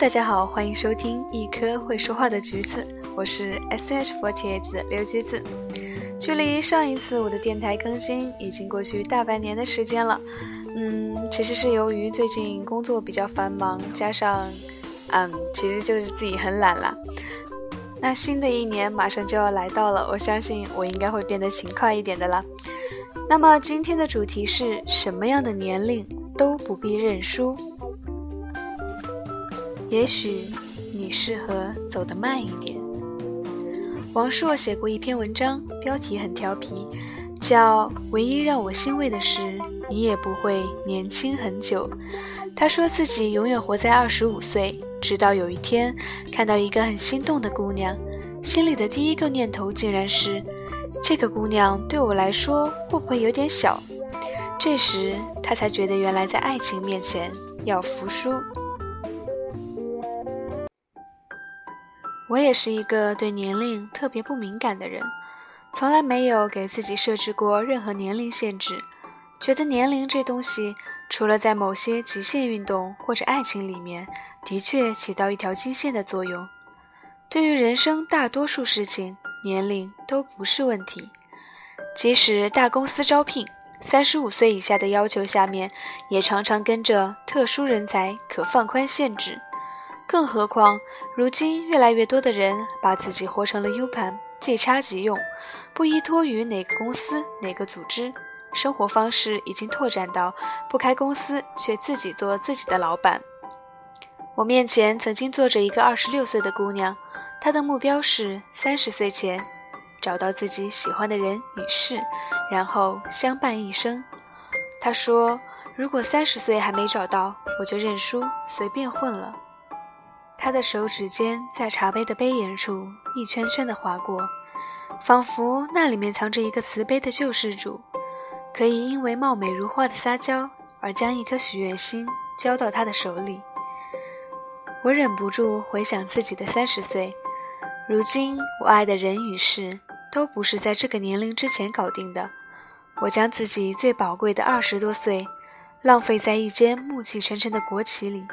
大家好，欢迎收听一颗会说话的橘子，我是 S H Forty 的刘橘子。距离上一次我的电台更新已经过去大半年的时间了。嗯，其实是由于最近工作比较繁忙，加上，嗯，其实就是自己很懒啦。那新的一年马上就要来到了，我相信我应该会变得勤快一点的啦。那么今天的主题是什么样的年龄都不必认输？也许你适合走得慢一点。王朔写过一篇文章，标题很调皮，叫《唯一让我欣慰的是你也不会年轻很久》。他说自己永远活在二十五岁，直到有一天看到一个很心动的姑娘，心里的第一个念头竟然是：这个姑娘对我来说会不会有点小？这时他才觉得原来在爱情面前要服输。我也是一个对年龄特别不敏感的人，从来没有给自己设置过任何年龄限制。觉得年龄这东西，除了在某些极限运动或者爱情里面，的确起到一条金线的作用。对于人生大多数事情，年龄都不是问题。即使大公司招聘，三十五岁以下的要求下面，也常常跟着特殊人才可放宽限制。更何况，如今越来越多的人把自己活成了 U 盘，即插即用，不依托于哪个公司、哪个组织，生活方式已经拓展到不开公司却自己做自己的老板。我面前曾经坐着一个二十六岁的姑娘，她的目标是三十岁前找到自己喜欢的人与事，然后相伴一生。她说：“如果三十岁还没找到，我就认输，随便混了。”他的手指尖在茶杯的杯沿处一圈圈地划过，仿佛那里面藏着一个慈悲的救世主，可以因为貌美如花的撒娇而将一颗许愿心交到他的手里。我忍不住回想自己的三十岁，如今我爱的人与事都不是在这个年龄之前搞定的。我将自己最宝贵的二十多岁浪费在一间暮气沉沉的国企里。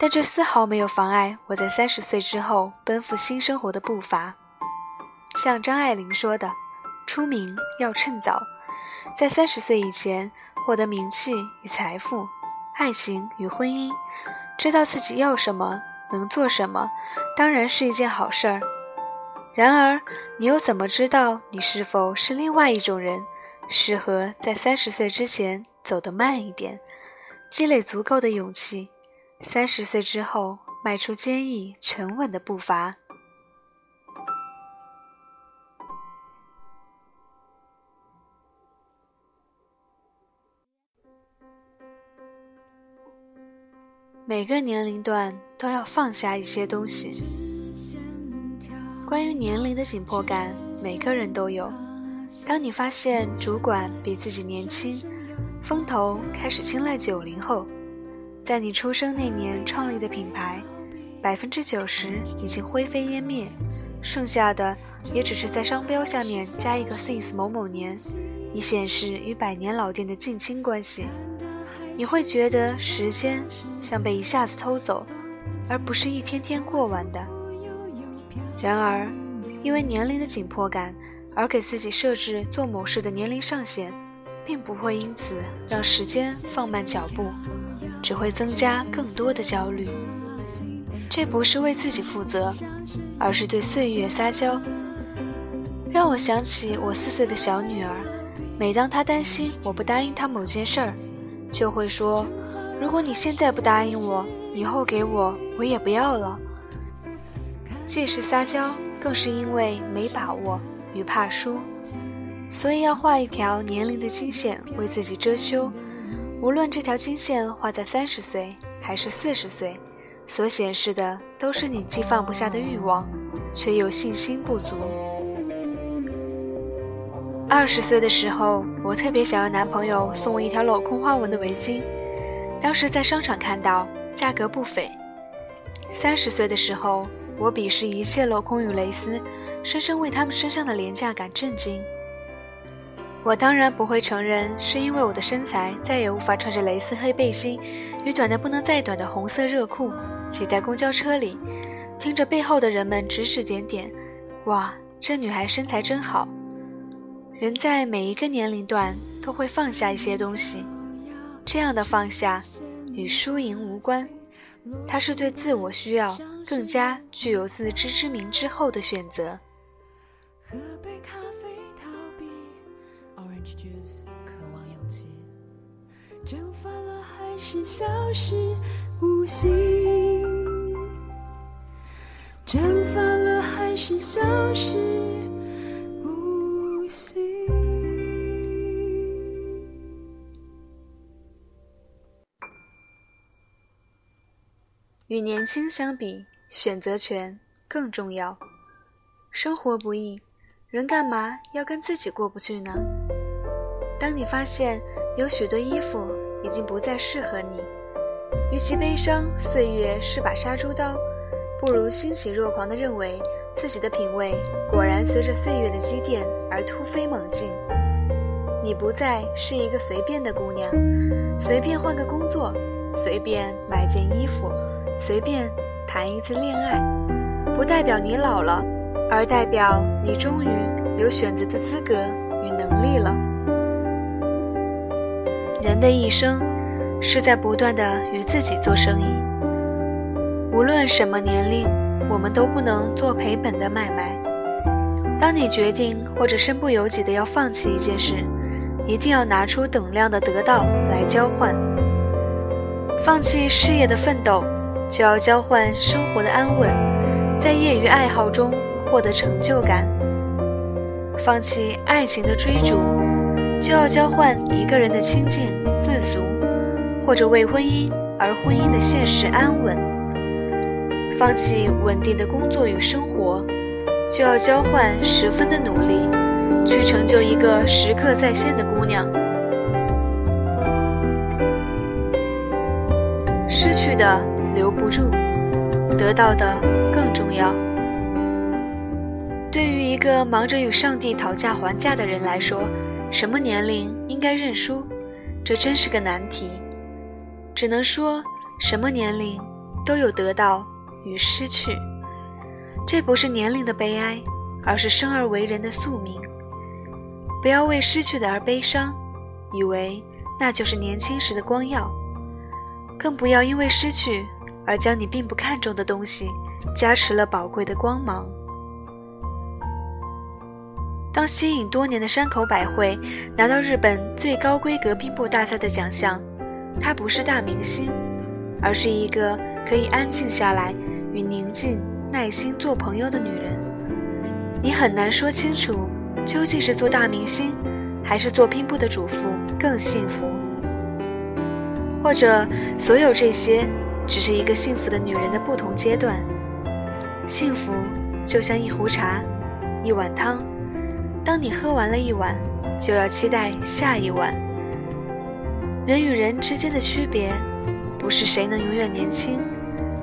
但这丝毫没有妨碍我在三十岁之后奔赴新生活的步伐。像张爱玲说的：“出名要趁早，在三十岁以前获得名气与财富、爱情与婚姻，知道自己要什么、能做什么，当然是一件好事儿。然而，你又怎么知道你是否是另外一种人，适合在三十岁之前走得慢一点，积累足够的勇气？”三十岁之后，迈出坚毅沉稳的步伐。每个年龄段都要放下一些东西。关于年龄的紧迫感，每个人都有。当你发现主管比自己年轻，风头开始青睐九零后。在你出生那年创立的品牌，百分之九十已经灰飞烟灭，剩下的也只是在商标下面加一个 since 某某年，以显示与百年老店的近亲关系。你会觉得时间像被一下子偷走，而不是一天天过完的。然而，因为年龄的紧迫感而给自己设置做某事的年龄上限，并不会因此让时间放慢脚步。只会增加更多的焦虑。这不是为自己负责，而是对岁月撒娇。让我想起我四岁的小女儿，每当她担心我不答应她某件事儿，就会说：“如果你现在不答应我，以后给我我也不要了。”既是撒娇，更是因为没把握与怕输，所以要画一条年龄的金线为自己遮羞。无论这条金线画在三十岁还是四十岁，所显示的都是你既放不下的欲望，却又信心不足。二十岁的时候，我特别想要男朋友送我一条镂空花纹的围巾，当时在商场看到，价格不菲。三十岁的时候，我鄙视一切镂空与蕾丝，深深为他们身上的廉价感震惊。我当然不会承认，是因为我的身材再也无法穿着蕾丝黑背心与短的不能再短的红色热裤，挤在公交车里，听着背后的人们指指点点，哇，这女孩身材真好。人在每一个年龄段都会放下一些东西，这样的放下与输赢无关，它是对自我需要更加具有自知之明之后的选择。是消失无形蒸发了还是消失与年轻相比，选择权更重要。生活不易，人干嘛要跟自己过不去呢？当你发现有许多衣服已经不再适合你，与其悲伤岁月是把杀猪刀，不如欣喜若狂地认为自己的品味果然随着岁月的积淀而突飞猛进。你不再是一个随便的姑娘，随便换个工作，随便买件衣服。随便谈一次恋爱，不代表你老了，而代表你终于有选择的资格与能力了。人的一生是在不断的与自己做生意，无论什么年龄，我们都不能做赔本的买卖。当你决定或者身不由己的要放弃一件事，一定要拿出等量的得到来交换，放弃事业的奋斗。就要交换生活的安稳，在业余爱好中获得成就感；放弃爱情的追逐，就要交换一个人的清静自足，或者为婚姻而婚姻的现实安稳；放弃稳定的工作与生活，就要交换十分的努力，去成就一个时刻在线的姑娘。失去的。留不住，得到的更重要。对于一个忙着与上帝讨价还价的人来说，什么年龄应该认输，这真是个难题。只能说，什么年龄都有得到与失去。这不是年龄的悲哀，而是生而为人的宿命。不要为失去的而悲伤，以为那就是年轻时的光耀；更不要因为失去。而将你并不看重的东西加持了宝贵的光芒。当吸引多年的山口百惠拿到日本最高规格拼布大赛的奖项，她不是大明星，而是一个可以安静下来与宁静耐心做朋友的女人。你很难说清楚，究竟是做大明星，还是做拼布的主妇更幸福，或者所有这些。只是一个幸福的女人的不同阶段。幸福就像一壶茶，一碗汤。当你喝完了一碗，就要期待下一碗。人与人之间的区别，不是谁能永远年轻，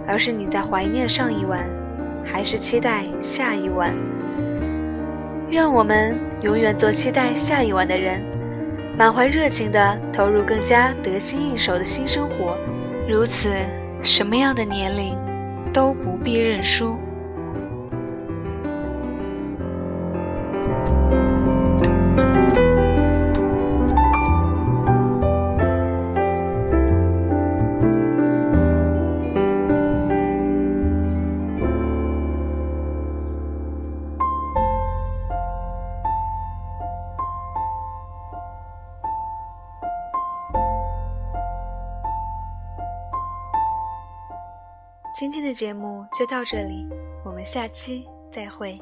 而是你在怀念上一碗，还是期待下一碗。愿我们永远做期待下一碗的人，满怀热情地投入更加得心应手的新生活。如此。什么样的年龄都不必认输。今天的节目就到这里，我们下期再会。